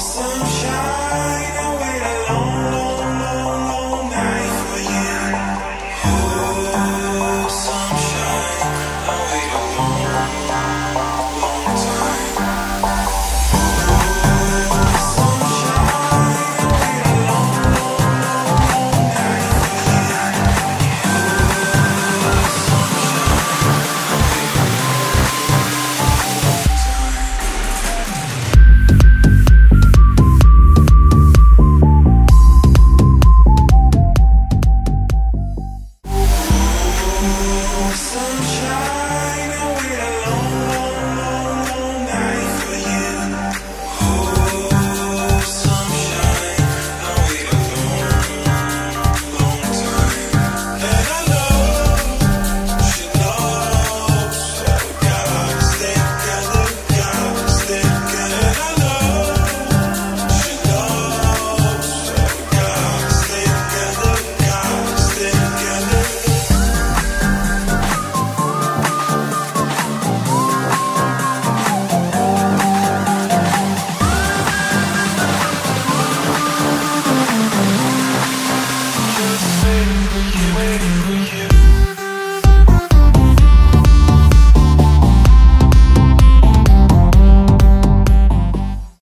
same sunshine, we're alone.